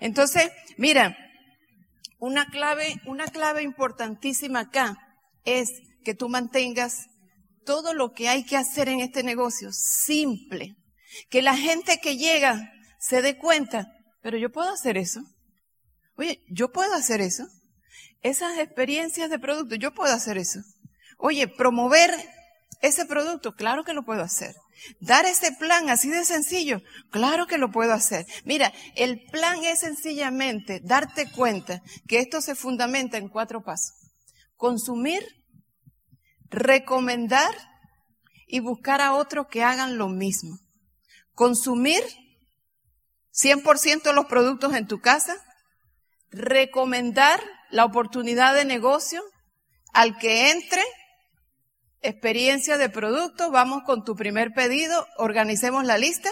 Entonces, mira, una clave, una clave importantísima acá es que tú mantengas todo lo que hay que hacer en este negocio simple. Que la gente que llega se dé cuenta, pero yo puedo hacer eso. Oye, yo puedo hacer eso. Esas experiencias de producto, yo puedo hacer eso. Oye, promover ese producto, claro que lo puedo hacer. Dar ese plan así de sencillo, claro que lo puedo hacer. Mira, el plan es sencillamente darte cuenta que esto se fundamenta en cuatro pasos. Consumir, recomendar y buscar a otros que hagan lo mismo. Consumir 100% los productos en tu casa, recomendar la oportunidad de negocio al que entre, experiencia de producto, vamos con tu primer pedido, organicemos la lista,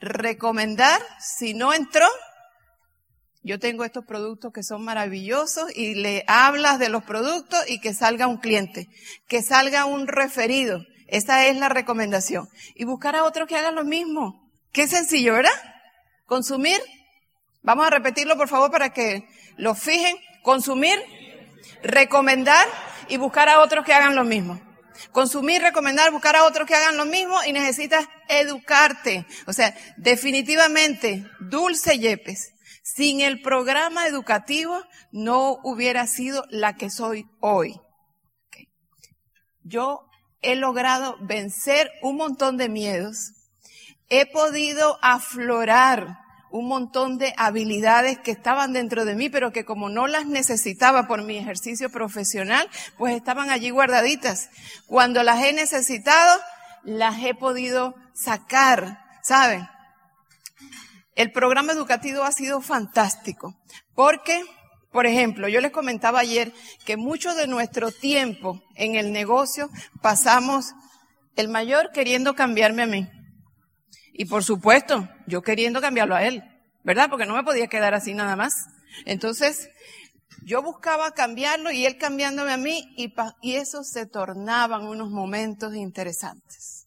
recomendar, si no entró, yo tengo estos productos que son maravillosos y le hablas de los productos y que salga un cliente, que salga un referido. Esa es la recomendación. Y buscar a otros que hagan lo mismo. Qué sencillo, ¿verdad? Consumir. Vamos a repetirlo, por favor, para que lo fijen. Consumir, recomendar y buscar a otros que hagan lo mismo. Consumir, recomendar, buscar a otros que hagan lo mismo y necesitas educarte. O sea, definitivamente, Dulce Yepes sin el programa educativo no hubiera sido la que soy hoy. Yo he logrado vencer un montón de miedos. He podido aflorar un montón de habilidades que estaban dentro de mí, pero que como no las necesitaba por mi ejercicio profesional, pues estaban allí guardaditas. Cuando las he necesitado, las he podido sacar, ¿saben? El programa educativo ha sido fantástico porque, por ejemplo, yo les comentaba ayer que mucho de nuestro tiempo en el negocio pasamos el mayor queriendo cambiarme a mí. Y por supuesto, yo queriendo cambiarlo a él, ¿verdad? Porque no me podía quedar así nada más. Entonces, yo buscaba cambiarlo y él cambiándome a mí y, y eso se tornaban unos momentos interesantes.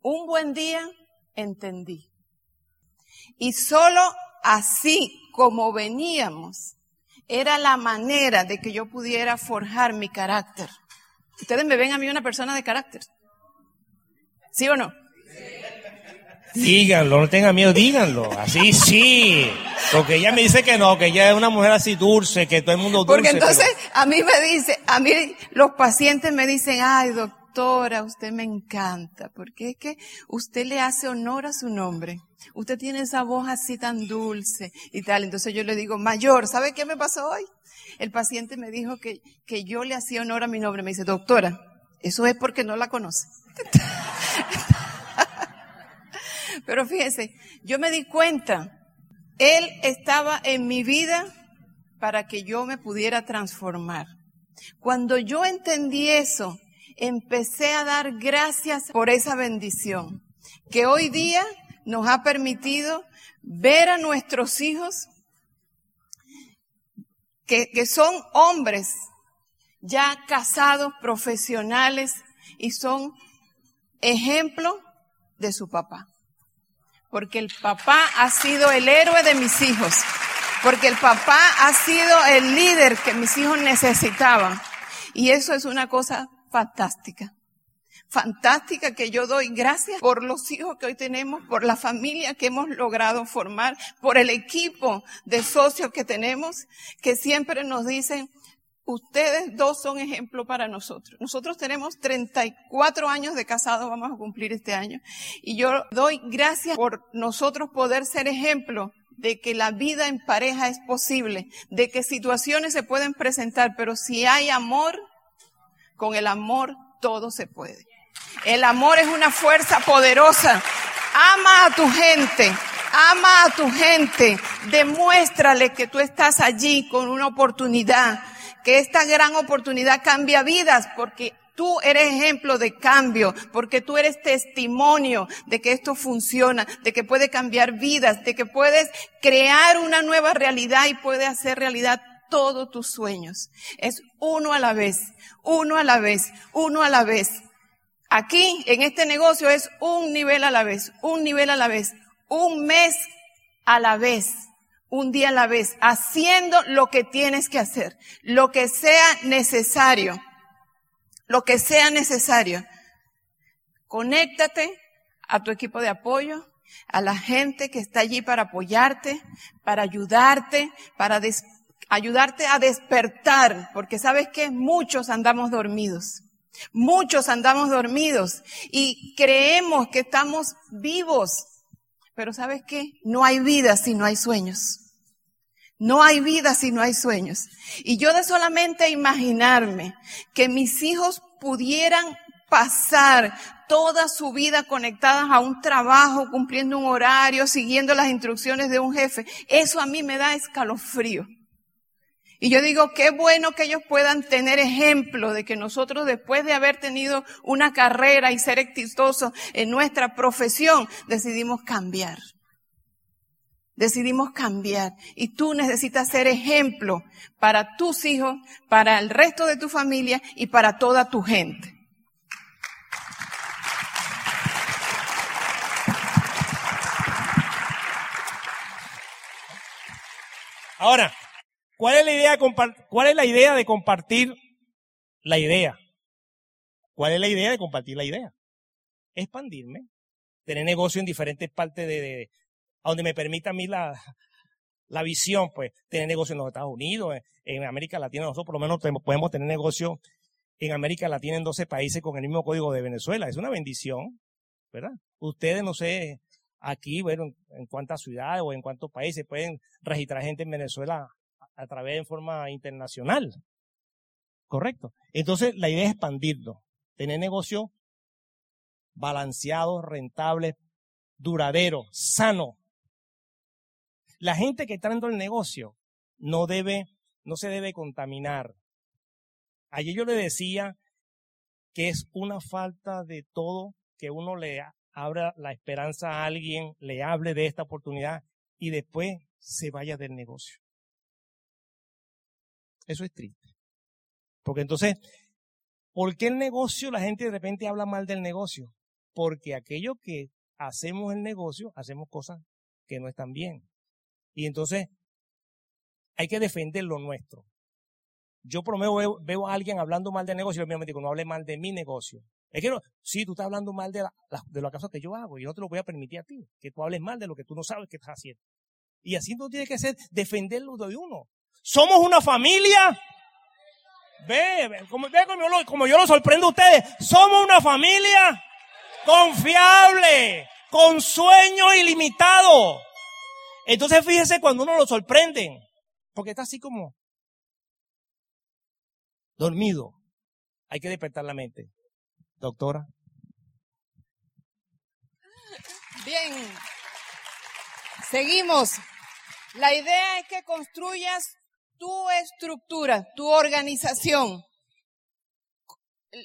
Un buen día entendí y solo así como veníamos, era la manera de que yo pudiera forjar mi carácter. Ustedes me ven a mí una persona de carácter. ¿Sí o no? Díganlo, no tengan miedo, díganlo. Así sí. Porque ella me dice que no, que ella es una mujer así dulce, que todo el mundo dulce. Porque entonces a mí me dice, a mí los pacientes me dicen, ay doctora, usted me encanta, porque es que usted le hace honor a su nombre. Usted tiene esa voz así tan dulce y tal. Entonces yo le digo, mayor, ¿sabe qué me pasó hoy? El paciente me dijo que, que yo le hacía honor a mi nombre. Me dice, doctora, eso es porque no la conoce. Pero fíjese, yo me di cuenta, él estaba en mi vida para que yo me pudiera transformar. Cuando yo entendí eso, empecé a dar gracias por esa bendición, que hoy día nos ha permitido ver a nuestros hijos que, que son hombres ya casados, profesionales y son ejemplo de su papá. Porque el papá ha sido el héroe de mis hijos. Porque el papá ha sido el líder que mis hijos necesitaban. Y eso es una cosa fantástica fantástica que yo doy gracias por los hijos que hoy tenemos, por la familia que hemos logrado formar, por el equipo de socios que tenemos, que siempre nos dicen, ustedes dos son ejemplo para nosotros. Nosotros tenemos 34 años de casado, vamos a cumplir este año, y yo doy gracias por nosotros poder ser ejemplo de que la vida en pareja es posible, de que situaciones se pueden presentar, pero si hay amor, con el amor todo se puede. El amor es una fuerza poderosa. Ama a tu gente. Ama a tu gente. Demuéstrale que tú estás allí con una oportunidad. Que esta gran oportunidad cambia vidas porque Tú eres ejemplo de cambio, porque tú eres testimonio de que esto funciona, de que puede cambiar vidas, de que puedes crear una nueva realidad y puede hacer realidad todos tus sueños. Es uno a la vez, uno a la vez, uno a la vez. Aquí, en este negocio, es un nivel a la vez, un nivel a la vez, un mes a la vez. Un día a la vez, haciendo lo que tienes que hacer, lo que sea necesario, lo que sea necesario. Conéctate a tu equipo de apoyo, a la gente que está allí para apoyarte, para ayudarte, para ayudarte a despertar, porque sabes que muchos andamos dormidos. Muchos andamos dormidos y creemos que estamos vivos, pero ¿sabes qué? No hay vida si no hay sueños. No hay vida si no hay sueños. Y yo de solamente imaginarme que mis hijos pudieran pasar toda su vida conectadas a un trabajo, cumpliendo un horario, siguiendo las instrucciones de un jefe, eso a mí me da escalofrío. Y yo digo, qué bueno que ellos puedan tener ejemplo de que nosotros después de haber tenido una carrera y ser exitosos en nuestra profesión, decidimos cambiar. Decidimos cambiar. Y tú necesitas ser ejemplo para tus hijos, para el resto de tu familia y para toda tu gente. Ahora, ¿cuál es la idea de, cuál es la idea de compartir la idea? ¿Cuál es la idea de compartir la idea? Expandirme, tener negocio en diferentes partes de, a donde me permita a mí la, la visión, pues, tener negocio en los Estados Unidos, en, América Latina, nosotros por lo menos podemos tener negocio en América Latina en 12 países con el mismo código de Venezuela. Es una bendición, ¿verdad? Ustedes, no sé, aquí, bueno, en cuántas ciudades o en cuántos países pueden registrar gente en Venezuela a, través de forma internacional. Correcto. Entonces, la idea es expandirlo, tener negocio balanceado, rentable, duradero, sano. La gente que está dentro del negocio no debe, no se debe contaminar. Ayer yo le decía que es una falta de todo que uno le abra la esperanza a alguien, le hable de esta oportunidad y después se vaya del negocio. Eso es triste. Porque entonces, ¿por qué el negocio la gente de repente habla mal del negocio? Porque aquello que hacemos el negocio, hacemos cosas que no están bien. Y entonces hay que defender lo nuestro. Yo por lo menos veo, a alguien hablando mal del negocio y me digo, no hable mal de mi negocio. Es que no, sí, tú estás hablando mal de, la, de las cosas que yo hago y yo no te lo voy a permitir a ti, que tú hables mal de lo que tú no sabes que estás haciendo. Y así no tiene que ser defenderlo de uno. Somos una familia. Ve, ve, como, yo lo sorprendo a ustedes, somos una familia confiable, con sueño ilimitado. Entonces fíjese cuando uno lo sorprende, porque está así como dormido. Hay que despertar la mente. Doctora. Bien. Seguimos. La idea es que construyas tu estructura, tu organización.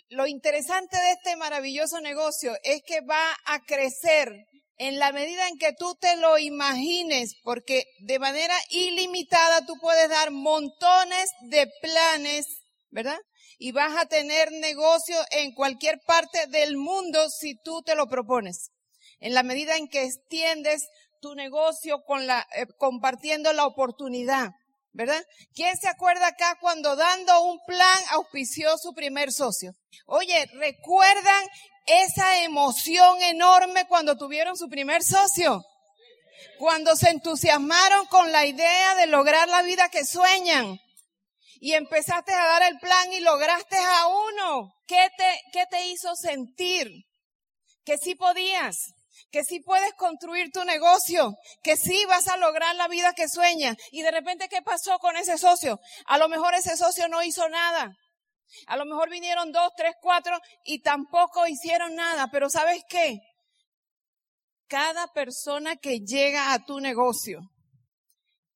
Lo interesante de este maravilloso negocio es que va a crecer en la medida en que tú te lo imagines, porque de manera ilimitada tú puedes dar montones de planes, ¿verdad? y vas a tener negocio en cualquier parte del mundo si tú te lo propones. En la medida en que extiendes tu negocio con la, eh, compartiendo la oportunidad, ¿verdad? ¿Quién se acuerda acá cuando dando un plan auspició su primer socio? Oye, ¿recuerdan esa emoción enorme cuando tuvieron su primer socio? Cuando se entusiasmaron con la idea de lograr la vida que sueñan y empezaste a dar el plan y lograste a uno. ¿Qué te, qué te hizo sentir? Que sí podías, que sí puedes construir tu negocio, que sí vas a lograr la vida que sueñas. Y de repente, ¿qué pasó con ese socio? A lo mejor ese socio no hizo nada. A lo mejor vinieron dos, tres, cuatro y tampoco hicieron nada. Pero ¿sabes qué? Cada persona que llega a tu negocio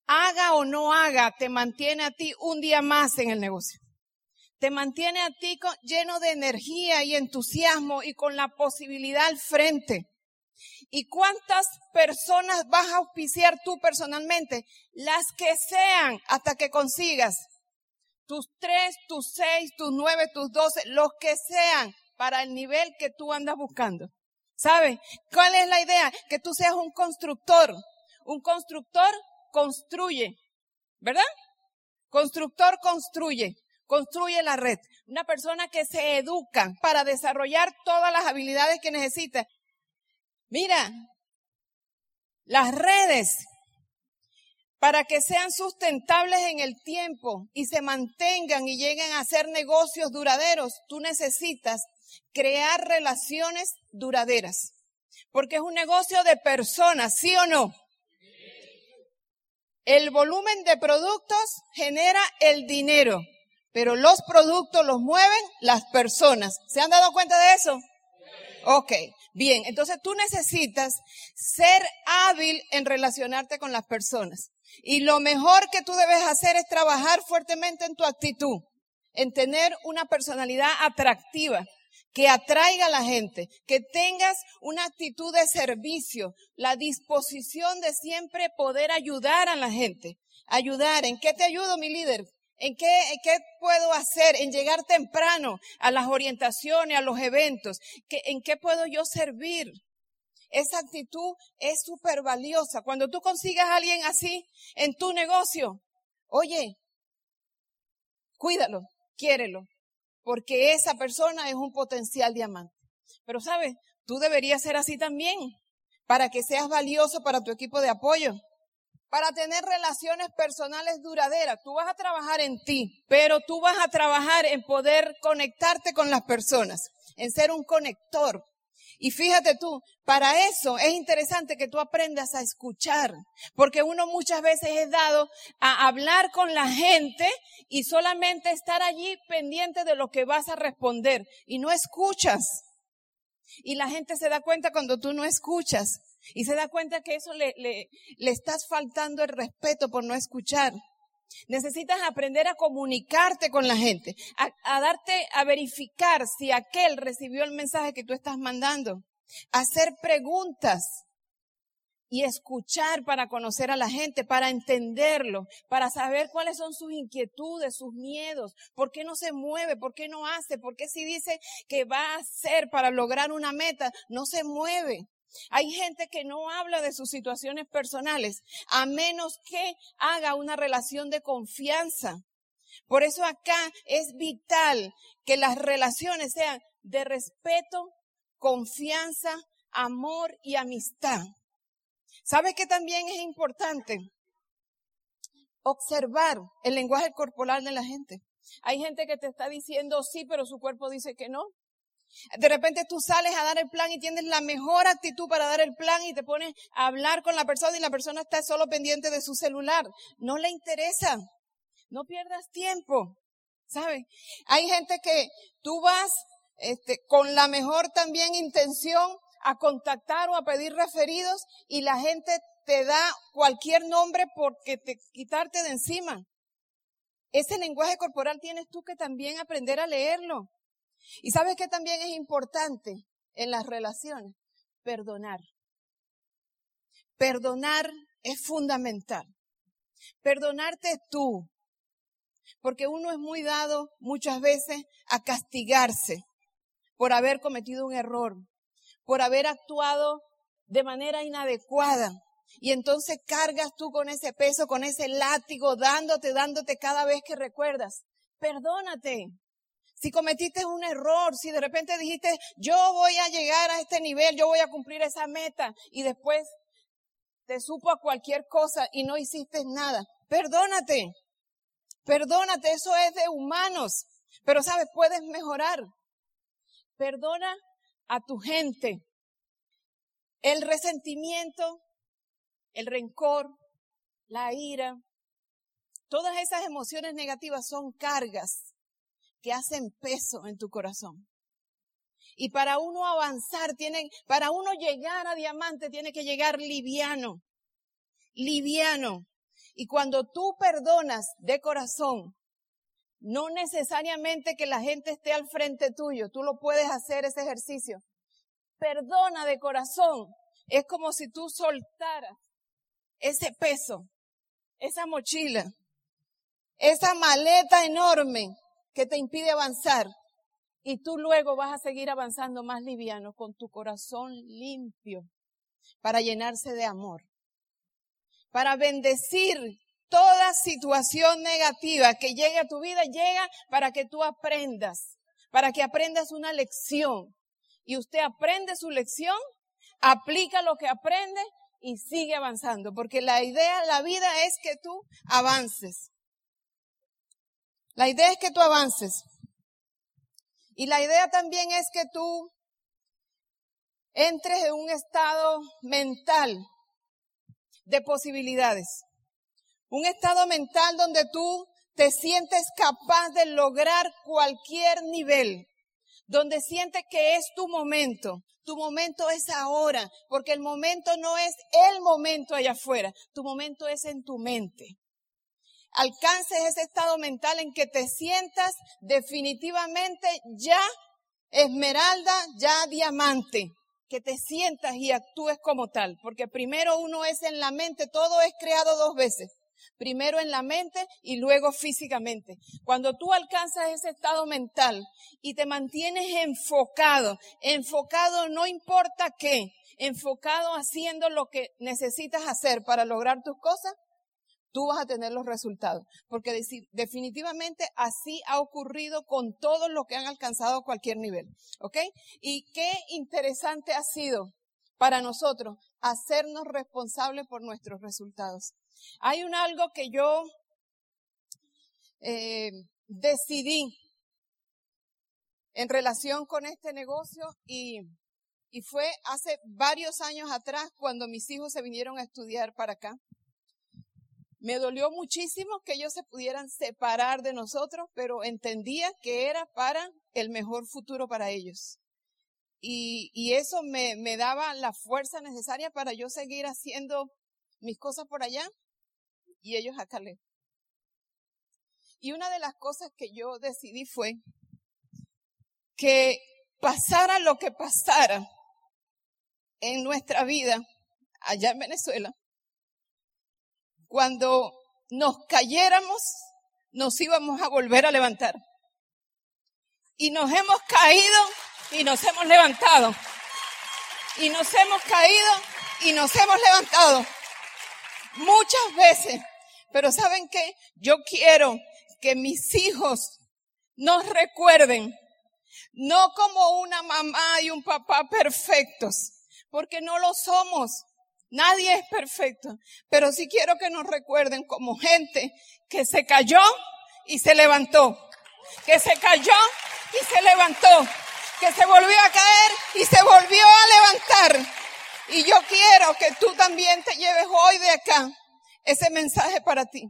haga o no haga, te mantiene a ti un día más en el negocio. Te mantiene a ti lleno de energía y entusiasmo y con la posibilidad al frente. ¿Y cuántas personas vas a auspiciar tú personalmente? Las que sean hasta que consigas tus tres, tus seis, tus nueve, tus doce, los que sean para el nivel que tú andas buscando. ¿Sabes? ¿Cuál es la idea? Que tú seas un constructor. Un constructor construye, ¿verdad? Constructor construye, construye la red. Una persona que se educa para desarrollar todas las habilidades que necesita. Mira, las redes para que sean sustentables en el tiempo y se mantengan y lleguen a ser negocios duraderos, tú necesitas crear relaciones duraderas. Porque es un negocio de personas, ¿sí o no? El volumen de productos genera el dinero, pero los productos los mueven las personas. ¿Se han dado cuenta de eso? Ok, bien, entonces tú necesitas ser hábil en relacionarte con las personas. Y lo mejor que tú debes hacer es trabajar fuertemente en tu actitud, en tener una personalidad atractiva, que atraiga a la gente, que tengas una actitud de servicio, la disposición de siempre poder ayudar a la gente. Ayudar, ¿en qué te ayudo, mi líder? ¿En qué, qué puedo hacer? En llegar temprano a las orientaciones, a los eventos. ¿En qué puedo yo servir? Esa actitud es súper valiosa. Cuando tú consigas a alguien así en tu negocio, oye, cuídalo, quiérelo, porque esa persona es un potencial diamante. Pero sabes, tú deberías ser así también, para que seas valioso para tu equipo de apoyo. Para tener relaciones personales duraderas, tú vas a trabajar en ti, pero tú vas a trabajar en poder conectarte con las personas, en ser un conector, y fíjate tú, para eso es interesante que tú aprendas a escuchar, porque uno muchas veces es dado a hablar con la gente y solamente estar allí pendiente de lo que vas a responder y no escuchas. Y la gente se da cuenta cuando tú no escuchas y se da cuenta que eso le, le, le estás faltando el respeto por no escuchar. Necesitas aprender a comunicarte con la gente, a, darte, a verificar si aquel recibió el mensaje que tú estás mandando, hacer preguntas y escuchar para conocer a la gente, para entenderlo, para saber cuáles son sus inquietudes, sus miedos, por qué no se mueve, por qué no hace, por qué si dice que va a hacer para lograr una meta, no se mueve. Hay gente que no habla de sus situaciones personales a menos que haga una relación de confianza. Por eso acá es vital que las relaciones sean de respeto, confianza, amor y amistad. ¿Sabe que también es importante? Observar el lenguaje corporal de la gente. Hay gente que te está diciendo sí, pero su cuerpo dice que no. De repente tú sales a dar el plan y tienes la mejor actitud para dar el plan y te pones a hablar con la persona y la persona está solo pendiente de su celular. No le interesa. No pierdas tiempo. ¿Sabes? Hay gente que tú vas este, con la mejor también intención a contactar o a pedir referidos y la gente te da cualquier nombre porque te quitarte de encima. Ese lenguaje corporal tienes tú que también aprender a leerlo. Y sabes que también es importante en las relaciones perdonar. Perdonar es fundamental. Perdonarte tú. Porque uno es muy dado muchas veces a castigarse por haber cometido un error, por haber actuado de manera inadecuada. Y entonces cargas tú con ese peso, con ese látigo, dándote, dándote cada vez que recuerdas. Perdónate. Si cometiste un error, si de repente dijiste, yo voy a llegar a este nivel, yo voy a cumplir esa meta y después te supo a cualquier cosa y no hiciste nada, perdónate. Perdónate, eso es de humanos. Pero sabes, puedes mejorar. Perdona a tu gente. El resentimiento, el rencor, la ira, todas esas emociones negativas son cargas que hacen peso en tu corazón. Y para uno avanzar, tiene, para uno llegar a diamante, tiene que llegar liviano. Liviano. Y cuando tú perdonas de corazón, no necesariamente que la gente esté al frente tuyo, tú lo puedes hacer ese ejercicio. Perdona de corazón. Es como si tú soltaras ese peso, esa mochila, esa maleta enorme que te impide avanzar. Y tú luego vas a seguir avanzando más liviano con tu corazón limpio para llenarse de amor. para bendecir toda situación negativa que llegue a tu vida, llega para que tú aprendas, para que aprendas una lección. Y usted aprende su lección, aplica lo que aprende y sigue avanzando, porque la idea, la vida es que tú avances. La idea es que tú avances. Y la idea también es que tú entres en un estado mental de posibilidades. Un estado mental donde tú te sientes capaz de lograr cualquier nivel, donde sientes que es tu momento. Tu momento es ahora, porque el momento no es el momento allá afuera, tu momento es en tu mente alcances ese estado mental en que te sientas definitivamente ya esmeralda, ya diamante, que te sientas y actúes como tal, porque primero uno es en la mente, todo es creado dos veces. Primero en la mente y luego físicamente. Cuando tú alcanzas ese estado mental y te mantienes enfocado, enfocado no importa qué, enfocado haciendo lo que necesitas hacer para lograr tus cosas, tú vas a tener los resultados. Porque definitivamente así ha ocurrido con todos los que han alcanzado cualquier nivel. ¿Ok? Y qué interesante ha sido para nosotros hacernos responsables por nuestros resultados. Hay un algo que yo eh, decidí en relación con este negocio y, y fue hace varios años atrás cuando mis hijos se vinieron a estudiar para acá. Me dolió muchísimo que ellos se pudieran separar de nosotros, pero entendía que era para el mejor futuro para ellos. Y, eso me, daba la fuerza necesaria para yo seguir haciendo mis cosas por allá y ellos acá lejos. Y una de las cosas que yo decidí fue que pasara lo que pasara en nuestra vida allá en Venezuela, cuando nos cayéramos, nos íbamos a volver a levantar. Y nos hemos caído y nos hemos levantado. Y nos hemos caído y nos hemos levantado. Muchas veces. Pero ¿saben qué? Yo quiero que mis hijos nos recuerden, no como una mamá y un papá perfectos, porque no lo somos. Nadie es perfecto, pero sí quiero que nos recuerden como gente que se cayó y se levantó, que se cayó y se levantó, que se volvió a caer y se volvió a levantar. Y yo quiero que tú también te lleves hoy de acá ese mensaje para ti.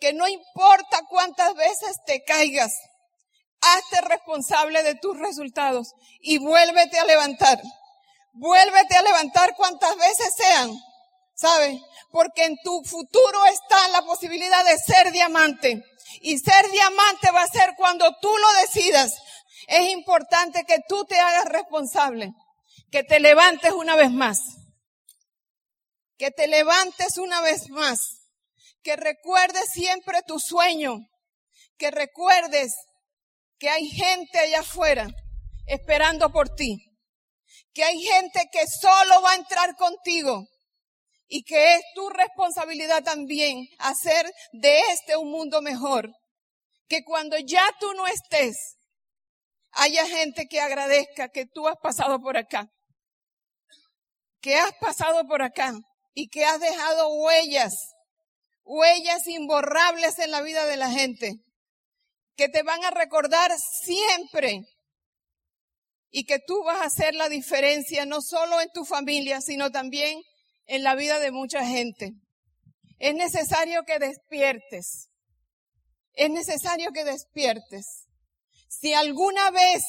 Que no importa cuántas veces te caigas, hazte responsable de tus resultados y vuélvete a levantar. Vuélvete a levantar cuantas veces sean, ¿sabes? Porque en tu futuro está la posibilidad de ser diamante. Y ser diamante va a ser cuando tú lo decidas. Es importante que tú te hagas responsable, que te levantes una vez más, que te levantes una vez más, que recuerdes siempre tu sueño, que recuerdes que hay gente allá afuera esperando por ti que hay gente que solo va a entrar contigo y que es tu responsabilidad también hacer de este un mundo mejor. Que cuando ya tú no estés, haya gente que agradezca que tú has pasado por acá, que has pasado por acá y que has dejado huellas, huellas imborrables en la vida de la gente, que te van a recordar siempre y que tú vas a hacer la diferencia no solo en tu familia, sino también en la vida de mucha gente. Es necesario que despiertes. Es necesario que despiertes. Si alguna vez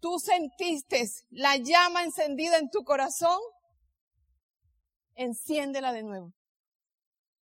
tú sentiste la llama encendida en tu corazón, enciéndela de nuevo.